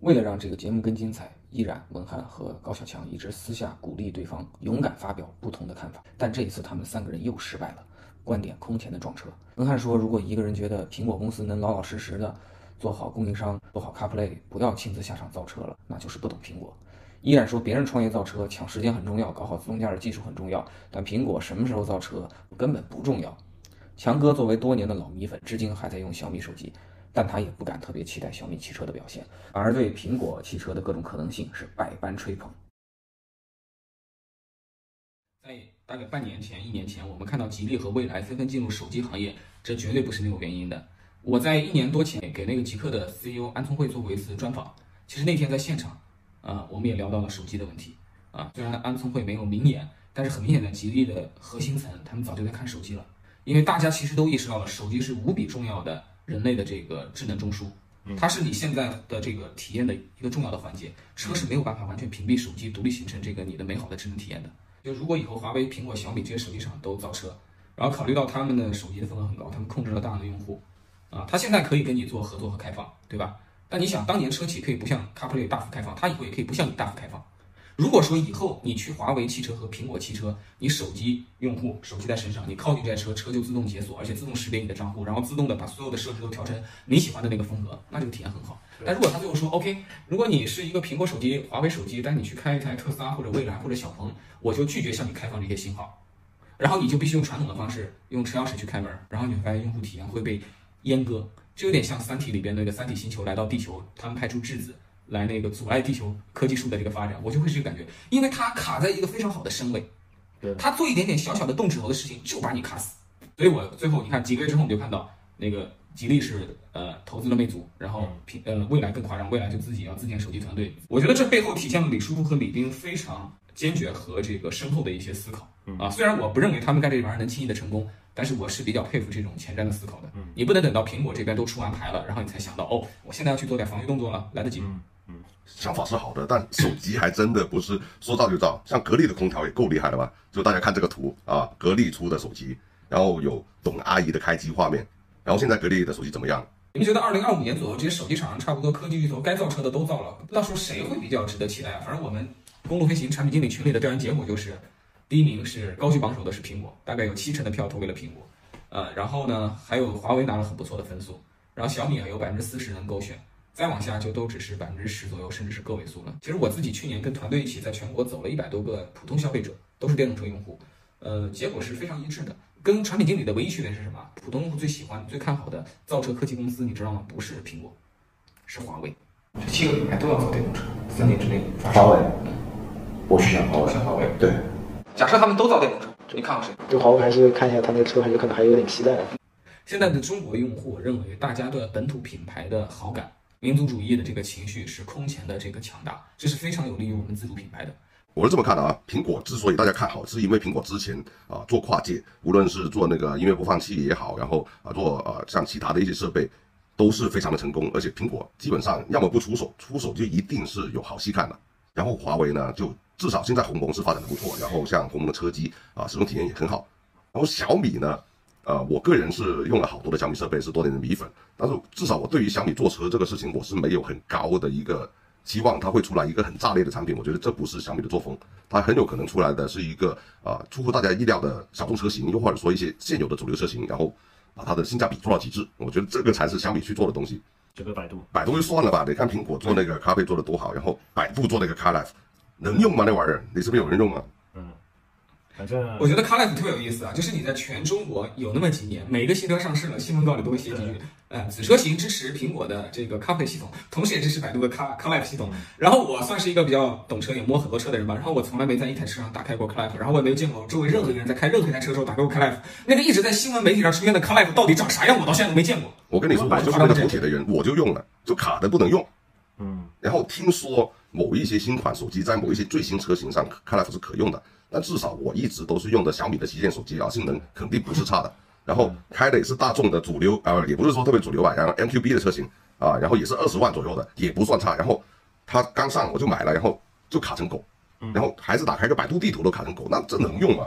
为了让这个节目更精彩，依然、文翰和高小强一直私下鼓励对方勇敢发表不同的看法。但这一次，他们三个人又失败了，观点空前的撞车。文翰说，如果一个人觉得苹果公司能老老实实的做好供应商、做好 CarPlay，不要亲自下场造车了，那就是不懂苹果。依然说，别人创业造车抢时间很重要，搞好自动驾驶技术很重要，但苹果什么时候造车根本不重要。强哥作为多年的老米粉，至今还在用小米手机。但他也不敢特别期待小米汽车的表现，反而对苹果汽车的各种可能性是百般吹捧。在大概半年前、一年前，我们看到吉利和蔚来纷纷进入手机行业，这绝对不是没有原因的。我在一年多前给那个极客的 CEO 安聪慧做过一次专访，其实那天在现场，啊，我们也聊到了手机的问题。啊，虽然安聪慧没有明言，但是很明显的，吉利的核心层他们早就在看手机了，因为大家其实都意识到了手机是无比重要的。人类的这个智能中枢，它是你现在的这个体验的一个重要的环节。车是没有办法完全屏蔽手机，独立形成这个你的美好的智能体验的。就如果以后华为、苹果、小米这些手机厂都造车，然后考虑到他们的手机的份额很高，他们控制了大量的用户，啊，他现在可以跟你做合作和开放，对吧？但你想，当年车企可以不向 CarPlay 大幅开放，他以后也可以不向你大幅开放。如果说以后你去华为汽车和苹果汽车，你手机用户手机在身上，你靠近这台车，车就自动解锁，而且自动识别你的账户，然后自动的把所有的设置都调成你喜欢的那个风格，那这个体验很好。但如果他最后说 OK，如果你是一个苹果手机、华为手机，但你去开一台特斯拉或者蔚来或者小鹏，我就拒绝向你开放这些信号，然后你就必须用传统的方式，用车钥匙去开门，然后你会发现用户体验会被阉割，就有点像《三体》里边那个三体星球来到地球，他们派出质子。来那个阻碍地球科技树的这个发展，我就会是这个感觉，因为它卡在一个非常好的身位，对，它做一点点小小的动指头的事情就把你卡死，所以我最后你看几个月之后我们就看到那个吉利是呃投资了魅族，然后平呃未来更夸张，未来就自己要自建手机团队，我觉得这背后体现了李书福和李斌非常坚决和这个深厚的一些思考。啊，虽然我不认为他们干这玩意儿能轻易的成功。但是我是比较佩服这种前瞻的思考的，你不能等到苹果这边都出完牌了，然后你才想到哦，我现在要去做点防御动作了，来得及。嗯，想法是好的，但手机还真的不是说造就造。像格力的空调也够厉害了吧？就大家看这个图啊，格力出的手机，然后有董阿姨的开机画面，然后现在格力的手机怎么样？你们觉得二零二五年左右这些手机厂商差不多科技巨头该造车的都造了，到时候谁会比较值得期待啊？反正我们公路飞行产品经理群里的调研结果就是，第一名是高居榜首的是苹果，大概有七成的票投给了苹果。呃，然后呢，还有华为拿了很不错的分数，然后小米啊有百分之四十能勾选，再往下就都只是百分之十左右，甚至是个位数了。其实我自己去年跟团队一起在全国走了一百多个普通消费者，都是电动车用户，呃，结果是非常一致的。跟产品经理的唯一区别是什么？普通用户最喜欢、最看好的造车科技公司，你知道吗？不是苹果，是华为。这七个品牌都要造电动车，三年之内发华为，我是想华为，想华为。对，假设他们都造电动车。你看好谁？对华为还是看一下他那个车，还是可能还有点期待。现在的中国用户认为，大家对本土品牌的好感、民族主义的这个情绪是空前的这个强大，这是非常有利于我们自主品牌的。我是这么看的啊，苹果之所以大家看好，是因为苹果之前啊做跨界，无论是做那个音乐播放器也好，然后啊做呃像其他的一些设备，都是非常的成功。而且苹果基本上要么不出手，出手就一定是有好戏看的。然后华为呢就。至少现在鸿蒙是发展的不错，然后像鸿蒙的车机啊，使用体验也很好。然后小米呢，呃，我个人是用了好多的小米设备，是多年的米粉。但是至少我对于小米做车这个事情，我是没有很高的一个期望，它会出来一个很炸裂的产品。我觉得这不是小米的作风，它很有可能出来的是一个啊出乎大家意料的小众车型，又或者说一些现有的主流车型，然后把它的性价比做到极致。我觉得这个才是小米去做的东西。这个百度，百度就算了吧，你看苹果做那个咖啡做的多好，然后百度做那个 CarLife。能用吗？那玩意儿，你是不是有人用啊？嗯，反正我觉得 CarLife 特别有意思啊，就是你在全中国有那么几年，每一个新车上市了，新闻稿里都会写几句，呃，子车型支持苹果的这个 CarPlay 系统，同时也支持百度的 Car CarLife 系统。然后我算是一个比较懂车，也摸很多车的人吧。然后我从来没在一台车上打开过 CarLife，然后我也没有见过周围任何一个人在开任何一台车的时候打开过 CarLife。那个一直在新闻媒体上出现的 CarLife 到底长啥样，我到现在都没见过。我跟你说，我就是那个补铁的人，我就用了，就卡的不能用。嗯，然后听说。某一些新款手机在某一些最新车型上 CarLife 是可用的，但至少我一直都是用的小米的旗舰手机啊，性能肯定不是差的。然后开的也是大众的主流，呃，也不是说特别主流吧，然后 MQB 的车型啊，然后也是二十万左右的，也不算差。然后它刚上我就买了，然后就卡成狗，然后还是打开个百度地图都卡成狗，那这能用吗？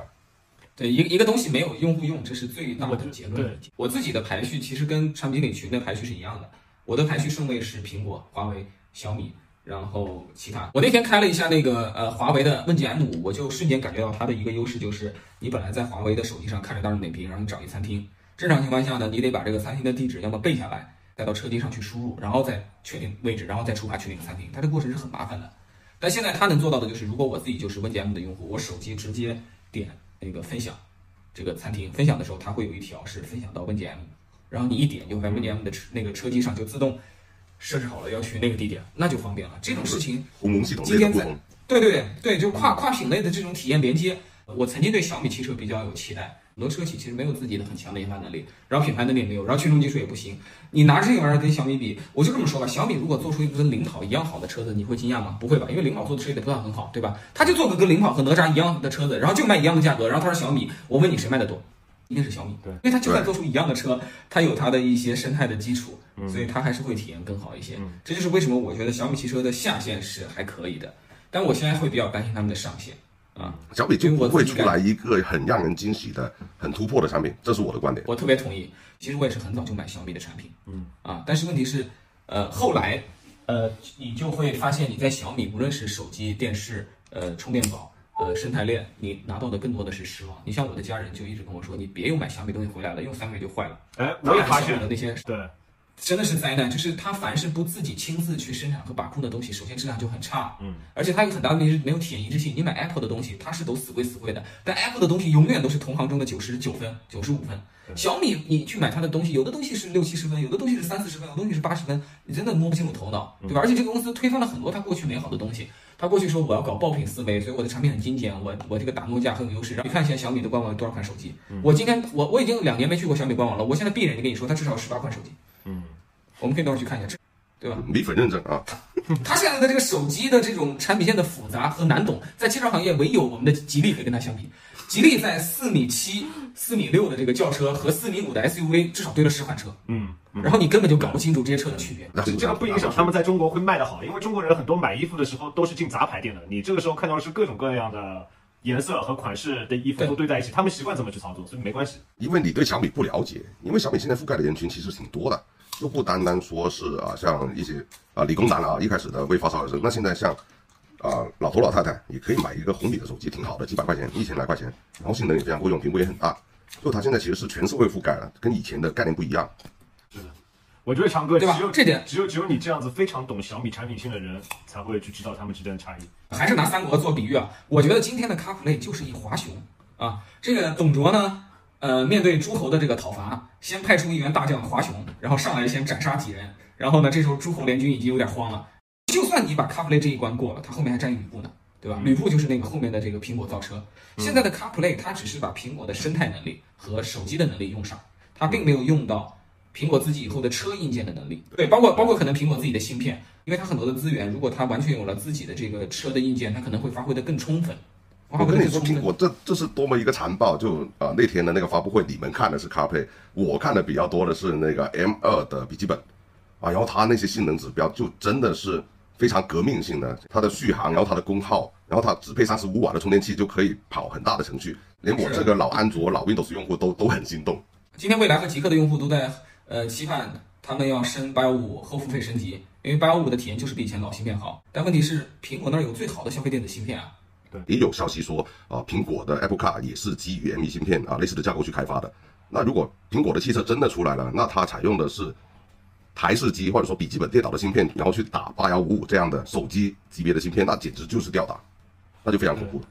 对，一个一个东西没有用户用，这是最大的结论。我自己的排序其实跟产品经理群的排序是一样的，我的排序顺位是苹果、华为、小米。然后其他，我那天开了一下那个呃华为的问界 M 五，我就瞬间感觉到它的一个优势就是，你本来在华为的手机上看着大众点评，然后你找一餐厅，正常情况下呢，你得把这个餐厅的地址要么背下来，再到车机上去输入，然后再确定位置，然后再触发确定餐厅，它这过程是很麻烦的。但现在它能做到的就是，如果我自己就是问界 M 的用户，我手机直接点那个分享这个餐厅，分享的时候它会有一条是分享到问界 M，然后你一点就在问界 M 的车那个车机上就自动设置好了要去那个地点，那就方便了。这种事情。鸿蒙系统今天在对对对对，就跨跨品类的这种体验连接，我曾经对小米汽车比较有期待。很多车企其实没有自己的很强的研发能力，然后品牌能力也没有，然后群众基础也不行。你拿这个玩意儿跟小米比，我就这么说吧，小米如果做出一个跟领跑一样好的车子，你会惊讶吗？不会吧，因为领跑做的车也得不算很好，对吧？他就做个跟领跑和哪吒一样的车子，然后就卖一样的价格，然后他说小米，我问你谁卖的多？一定是小米，对因为它就算做出一样的车，它有它的一些生态的基础，所以它还是会体验更好一些。这就是为什么我觉得小米汽车的下限是还可以的，但我现在会比较担心他们的上限啊。小米就不会出来一个很让人惊喜的、很突破的产品，这是我的观点。我特别同意。其实我也是很早就买小米的产品，嗯啊，但是问题是，呃，后来，呃，你就会发现你在小米，无论是手机、电视、呃，充电宝、呃，生态链，你拿到的更多的是失望。你像我的家人就一直跟我说，你别又买小米东西回来了，用三个月就坏了。哎，我也发现了那些对，真的是灾难，就是它凡是不自己亲自去生产和把控的东西，首先质量就很差，嗯，而且它有很大的问题是没有体验一致性。你买 Apple 的东西，它是都死贵死贵的，但 Apple 的东西永远都是同行中的九十九分、九十五分。小米你去买它的东西，有的东西是六七十分，有的东西是三四十分，有的东西是八十分，你真的摸不清楚头脑，对吧？而且这个公司推翻了很多它过去美好的东西。它过去说我要搞爆品思维，所以我的产品很精简，我我这个打诺价很有优势。然后你看现在小米的官网有多少款手机？我今天我我已经两年没去过小米官网了，我现在闭着眼睛跟你说，它至少有十八款手机。嗯，我们可以到时候去看一下，这对吧？米粉认证啊，他现在的这个手机的这种产品线的复杂和难懂，在汽车行业唯有我们的吉利可以跟它相比。吉利在四米七、四米六的这个轿车和四米五的 SUV 至少堆了十款车，嗯，然后你根本就搞不清楚这些车的区别。那这个不影响他们在中国会卖得好，因为中国人很多买衣服的时候都是进杂牌店的，你这个时候看到的是各种各样的颜色和款式的衣服对都堆在一起，他们习惯怎么去操作，所以没关系。因为你对小米不了解，因为小米现在覆盖的人群其实挺多的，就不单单说是啊，像一些啊理工男啊，一开始的为发烧而生，那现在像啊老头老太太也可以买一个红米的手机，挺好的，几百块钱，一千来块钱，然后性能也非常够用，屏幕也很大，就它现在其实是全社会覆盖了，跟以前的概念不一样。是的我觉得强哥只有对吧这点只有只有你这样子非常懂小米产品性的人才会去知道他们之间的差异。还是拿三国做比喻啊，我觉得今天的 CarPlay 就是一华雄啊。这个董卓呢，呃，面对诸侯的这个讨伐，先派出一员大将华雄，然后上来先斩杀几人，然后呢，这时候诸侯联军已经有点慌了。就算你把 CarPlay 这一关过了，他后面还占一吕布呢，对吧？吕布就是那个后面的这个苹果造车。现在的 CarPlay 它只是把苹果的生态能力和手机的能力用上，它并没有用到苹果自己以后的车硬件的能力。对，包括包括可能苹果自己的芯片，因为它很多的资源，如果它完全有了自己的这个车的硬件，它可能会发挥的更充分。发我跟你说，苹果这这是多么一个残暴！就啊、那天的那个发布会，你们看的是 CarPlay，我看的比较多的是那个 M 二的笔记本啊，然后它那些性能指标就真的是非常革命性的，它的续航，然后它的功耗，然后它只配三十五瓦的充电器就可以跑很大的程序，连我这个老安卓、老 Windows 用户都都很心动。今天未来和极客的用户都在呃期盼他们要升八幺五后付费升级，因为八幺五的体验就是比以前老芯片好。但问题是，苹果那儿有最好的消费电子芯片啊。也有消息说啊，苹果的 Apple Car 也是基于 M1 芯片啊类似的架构去开发的。那如果苹果的汽车真的出来了，那它采用的是台式机或者说笔记本电脑的芯片，然后去打八幺五五这样的手机级别的芯片，那简直就是吊打，那就非常恐怖了。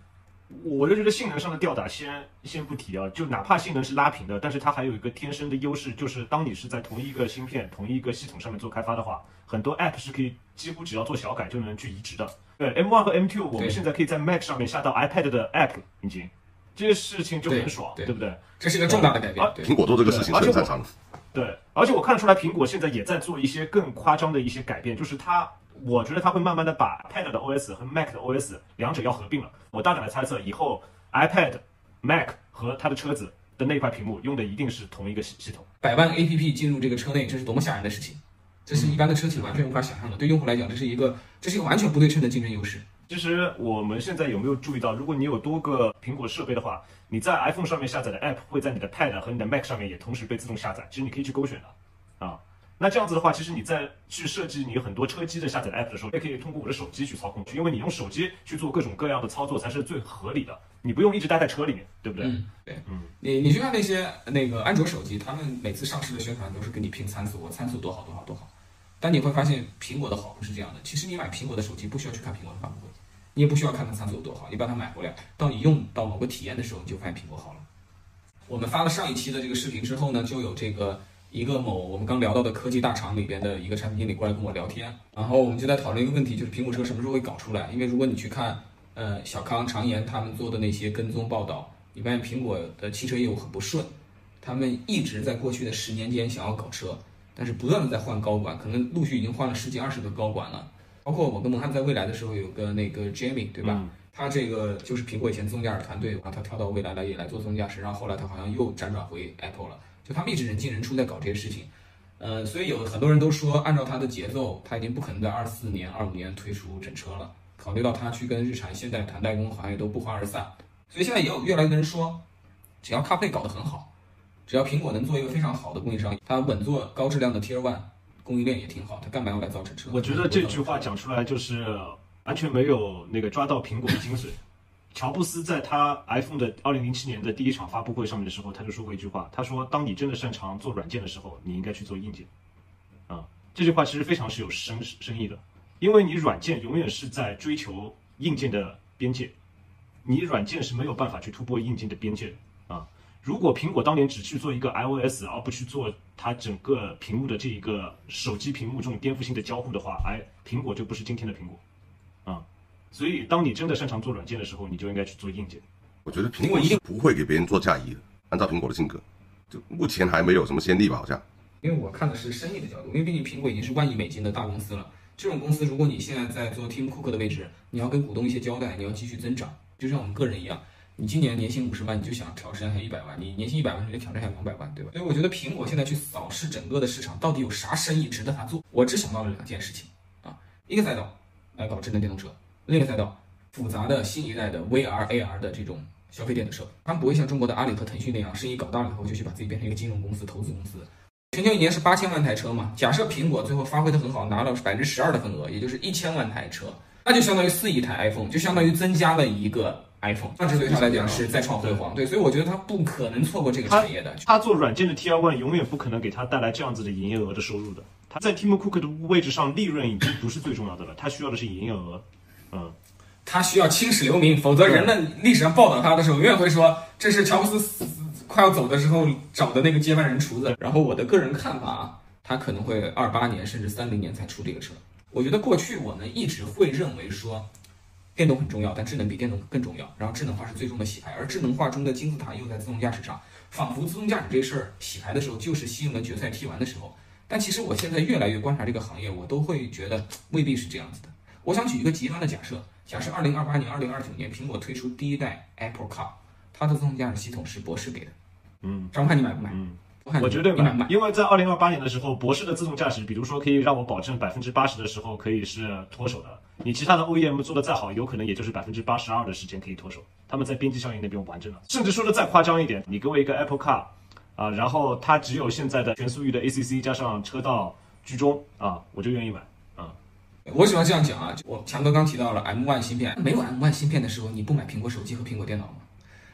我就觉得性能上的吊打先先不提啊，就哪怕性能是拉平的，但是它还有一个天生的优势，就是当你是在同一个芯片、同一个系统上面做开发的话，很多 App 是可以几乎只要做小改就能去移植的。对，M1 和 M2，我们现在可以在 Mac 上面下到 iPad 的 App 引擎，这些事情就很爽，对对不对？这是一个重大的改变啊。对，苹果做这个事情是很擅长的。对，而且我看得出来，苹果现在也在做一些更夸张的一些改变，就是它，我觉得它会慢慢的把 iPad 的 OS 和 Mac 的 OS 两者要合并了。我大胆的猜测，以后 iPad、Mac 和它的车子的那块屏幕用的一定是同一个系系统。百万 APP 进入这个车内，这是多么吓人的事情！这是一般的车企完全无法想象的。对用户来讲，这是一个这是一个完全不对称的竞争优势。其实我们现在有没有注意到，如果你有多个苹果设备的话，你在 iPhone 上面下载的 App 会在你的 Pad 和你的 Mac 上面也同时被自动下载。其实你可以去勾选的，啊，那这样子的话，其实你在去设计你很多车机的下载 app 的时候，也可以通过我的手机去操控去，因为你用手机去做各种各样的操作才是最合理的，你不用一直待在车里面，对不对？嗯，对，嗯，你你去看那些那个安卓手机，他们每次上市的宣传都是给你拼参数，我参数多好多好多好。但你会发现苹果的好不是这样的，其实你买苹果的手机不需要去看苹果的发布会，你也不需要看它参数有多好，你把它买回来，到你用到某个体验的时候，你就发现苹果好了。我们发了上一期的这个视频之后呢，就有这个。一个某我们刚聊到的科技大厂里边的一个产品经理过来跟我聊天，然后我们就在讨论一个问题，就是苹果车什么时候会搞出来？因为如果你去看，呃，小康、常言他们做的那些跟踪报道，你发现苹果的汽车业务很不顺，他们一直在过去的十年间想要搞车，但是不断的在换高管，可能陆续已经换了十几二十个高管了。包括我跟蒙汉在未来的时候有个那个 Jamie，对吧？他这个就是苹果以前自动驾驶团队，然后他跳到未来来也来做自动驾驶，然后后来他好像又辗转回 Apple 了。就他们一直人进人出在搞这些事情，呃，所以有很多人都说，按照他的节奏，他已经不可能在二四年、二五年推出整车了。考虑到他去跟日产、现代谈代工，好像也都不欢而散。所以现在也有越来越多人说，只要 CarPlay 搞得很好，只要苹果能做一个非常好的供应商，它稳坐高质量的 Tier One 供应链也挺好，它干嘛要来造整车？我觉得这句话讲出来就是完全没有那个抓到苹果的精髓。乔布斯在他 iPhone 的二零零七年的第一场发布会上面的时候，他就说过一句话，他说：“当你真的擅长做软件的时候，你应该去做硬件。”啊，这句话其实非常是有深深意的，因为你软件永远是在追求硬件的边界，你软件是没有办法去突破硬件的边界的啊。如果苹果当年只去做一个 iOS，而不去做它整个屏幕的这一个手机屏幕这种颠覆性的交互的话，哎，苹果就不是今天的苹果，啊。所以，当你真的擅长做软件的时候，你就应该去做硬件。我觉得苹果一定不会给别人做嫁衣的。按照苹果的性格，就目前还没有什么先例吧，好像。因为我看的是生意的角度，因为毕竟苹果已经是万亿美金的大公司了。这种公司，如果你现在在做 Tim Cook 的位置，你要跟股东一些交代，你要继续增长，就像我们个人一样，你今年年薪五十万，你就想挑战下一百万；你年薪一百万，你就挑战下两百万，对吧？所以我觉得苹果现在去扫视整个的市场，到底有啥生意值得他做？我只想到了两件事情啊，一个赛道来搞智能电动车。另一个赛道，复杂的新一代的 VR、AR 的这种消费电子车，他们不会像中国的阿里和腾讯那样，生意搞大了以后就去把自己变成一个金融公司、投资公司。全球一年是八千万台车嘛？假设苹果最后发挥的很好，拿了百分之十二的份额，也就是一千万台车，那就相当于四亿台 iPhone，就相当于增加了一个 iPhone。那这对他来讲是再创辉煌。对，所以我觉得他不可能错过这个产业的。他做软件的 T R One 永远不可能给他带来这样子的营业额的收入的。他在 Tim Cook 的位置上，利润已经不是最重要的了，他需要的是营业额。嗯。他需要青史留名，否则人们历史上报道他的时候，永远会说这是乔布斯快要走的时候找的那个接班人厨子。然后我的个人看法啊，他可能会二八年甚至三零年才出这个车。我觉得过去我们一直会认为说，电动很重要，但智能比电动更重要。然后智能化是最终的洗牌，而智能化中的金字塔又在自动驾驶上，仿佛自动驾驶这事儿洗牌的时候就是西门决赛踢完的时候。但其实我现在越来越观察这个行业，我都会觉得未必是这样子的。我想举一个极端的假设。假设二零二八年、二零二九年，苹果推出第一代 Apple Car，它的自动驾驶系统是博士给的。嗯，张翰，你买不买？嗯，我绝对买。因为在二零二八年的时候，博士的自动驾驶，比如说可以让我保证百分之八十的时候可以是脱手的。你其他的 OEM 做的再好，有可能也就是百分之八十二的时间可以脱手。他们在边际效应那边完整了。甚至说的再夸张一点，你给我一个 Apple Car，啊，然后它只有现在的全速域的 ACC 加上车道居中啊，我就愿意买。我喜欢这样讲啊，我强哥刚提到了 M1 芯片，没有 M1 芯片的时候，你不买苹果手机和苹果电脑吗？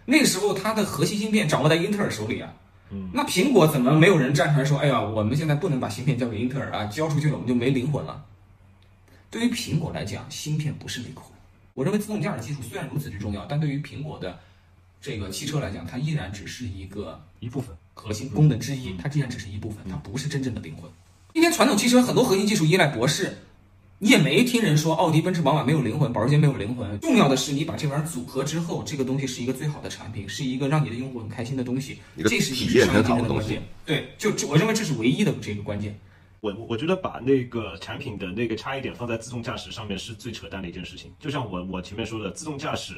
那个时候它的核心芯片掌握在英特尔手里啊。嗯，那苹果怎么没有人站出来说，哎呀，我们现在不能把芯片交给英特尔啊，交出去了我们就没灵魂了。对于苹果来讲，芯片不是灵魂。我认为自动驾驶技术虽然如此之重要，但对于苹果的这个汽车来讲，它依然只是一个一部分核心功能之一，它依然只是一部分，它不是真正的灵魂。今天传统汽车很多核心技术依赖博士。你也没听人说奥迪、奔驰、宝马没有灵魂，保时捷没有灵魂。重要的是你把这玩意儿组合之后，这个东西是一个最好的产品，是一个让你的用户很开心的东西。这是体验很好的东西。对，就我认为这是唯一的这个关键。我我觉得把那个产品的那个差异点放在自动驾驶上面是最扯淡的一件事情。就像我我前面说的，自动驾驶，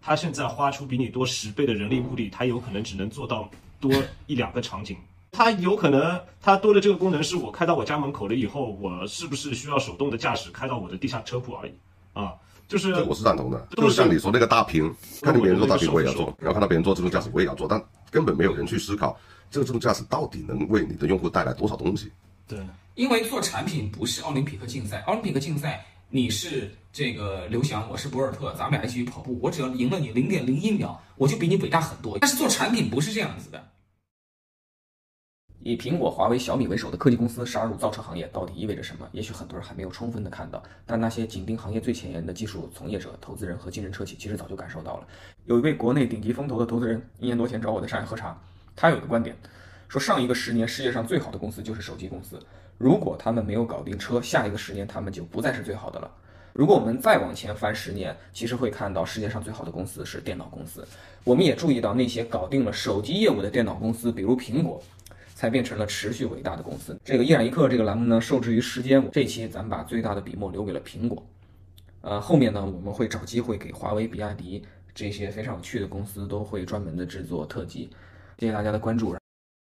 它现在花出比你多十倍的人力物力，它有可能只能做到多一两个场景。它有可能，它多的这个功能是我开到我家门口了以后，我是不是需要手动的驾驶开到我的地下车库而已啊？就是这我是赞同的，就是像你说那个大屏，看到别人做大屏我也要做，然后看到别人做自动驾驶我也要做，但根本没有人去思考这个自动驾驶到底能为你的用户带来多少东西。对，因为做产品不是奥林匹克竞赛，奥林匹克竞赛你是这个刘翔，我是博尔特，咱们俩一起去跑步，我只要赢了你零点零一秒，我就比你伟大很多。但是做产品不是这样子的。以苹果、华为、小米为首的科技公司杀入造车行业，到底意味着什么？也许很多人还没有充分的看到，但那些紧盯行业最前沿的技术从业者、投资人和竞争车企，其实早就感受到了。有一位国内顶级风投的投资人，一年多前找我在上海喝茶，他有一个观点，说上一个十年世界上最好的公司就是手机公司，如果他们没有搞定车，下一个十年他们就不再是最好的了。如果我们再往前翻十年，其实会看到世界上最好的公司是电脑公司。我们也注意到那些搞定了手机业务的电脑公司，比如苹果。才变成了持续伟大的公司。这个一染一刻这个栏目呢，受制于时间，这期咱们把最大的笔墨留给了苹果。呃，后面呢，我们会找机会给华为、比亚迪这些非常有趣的公司都会专门的制作特辑。谢谢大家的关注。